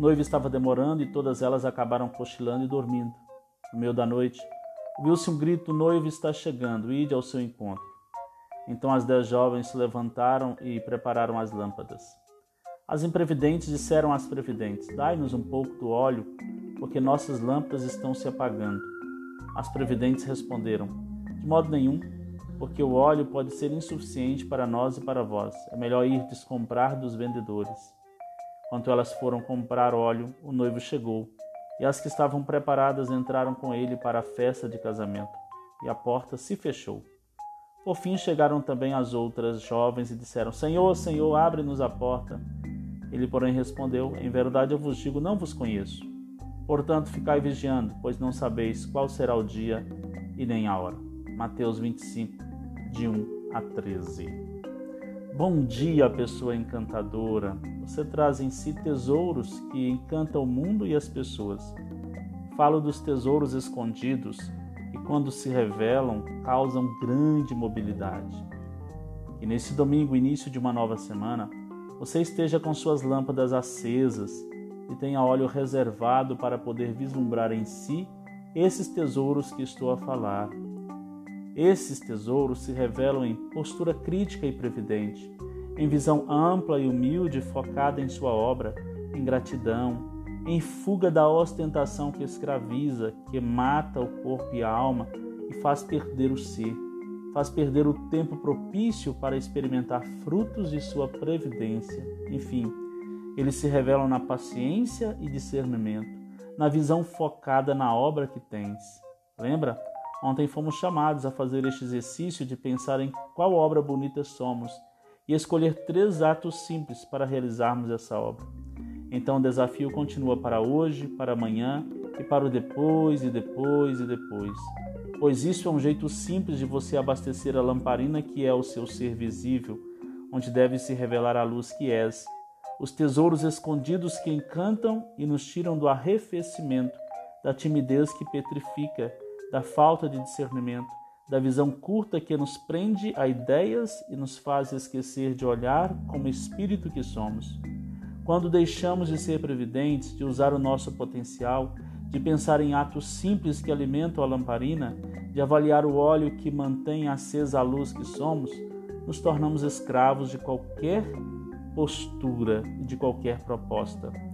O noivo estava demorando e todas elas acabaram cochilando e dormindo. No meio da noite, ouviu-se um grito: noivo está chegando, ide ao seu encontro. Então as dez jovens se levantaram e prepararam as lâmpadas. As imprevidentes disseram às previdentes: Dai-nos um pouco do óleo, porque nossas lâmpadas estão se apagando. As previdentes responderam: De modo nenhum, porque o óleo pode ser insuficiente para nós e para vós. É melhor ir descomprar dos vendedores. Quando elas foram comprar óleo, o noivo chegou, e as que estavam preparadas entraram com ele para a festa de casamento, e a porta se fechou. Por fim chegaram também as outras jovens e disseram: Senhor, Senhor, abre-nos a porta. Ele, porém, respondeu: Em verdade eu vos digo, não vos conheço. Portanto, ficai vigiando, pois não sabeis qual será o dia e nem a hora. Mateus 25, de 1 a 13. Bom dia, pessoa encantadora. Você traz em si tesouros que encantam o mundo e as pessoas. Falo dos tesouros escondidos e, quando se revelam, causam grande mobilidade. E nesse domingo, início de uma nova semana, você esteja com suas lâmpadas acesas e tenha óleo reservado para poder vislumbrar em si esses tesouros que estou a falar esses tesouros se revelam em postura crítica e previdente, em visão ampla e humilde focada em sua obra, em gratidão, em fuga da ostentação que escraviza, que mata o corpo e a alma e faz perder o ser, faz perder o tempo propício para experimentar frutos de sua previdência. Enfim, eles se revelam na paciência e discernimento, na visão focada na obra que tens. Lembra? Ontem fomos chamados a fazer este exercício de pensar em qual obra bonita somos e escolher três atos simples para realizarmos essa obra. Então o desafio continua para hoje, para amanhã e para o depois e depois e depois. Pois isso é um jeito simples de você abastecer a lamparina que é o seu ser visível, onde deve se revelar a luz que és, os tesouros escondidos que encantam e nos tiram do arrefecimento, da timidez que petrifica da falta de discernimento, da visão curta que nos prende a ideias e nos faz esquecer de olhar como espírito que somos. Quando deixamos de ser previdentes, de usar o nosso potencial, de pensar em atos simples que alimentam a lamparina, de avaliar o óleo que mantém acesa a luz que somos, nos tornamos escravos de qualquer postura e de qualquer proposta.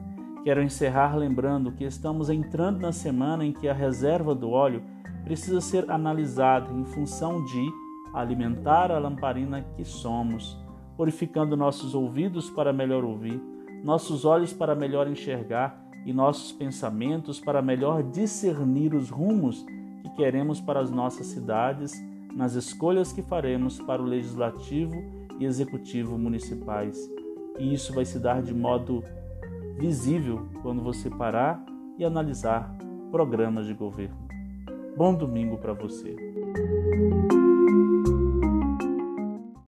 Quero encerrar lembrando que estamos entrando na semana em que a reserva do óleo precisa ser analisada em função de alimentar a lamparina que somos, purificando nossos ouvidos para melhor ouvir, nossos olhos para melhor enxergar e nossos pensamentos para melhor discernir os rumos que queremos para as nossas cidades, nas escolhas que faremos para o legislativo e executivo municipais. E isso vai se dar de modo visível quando você parar e analisar programas de governo. Bom domingo para você.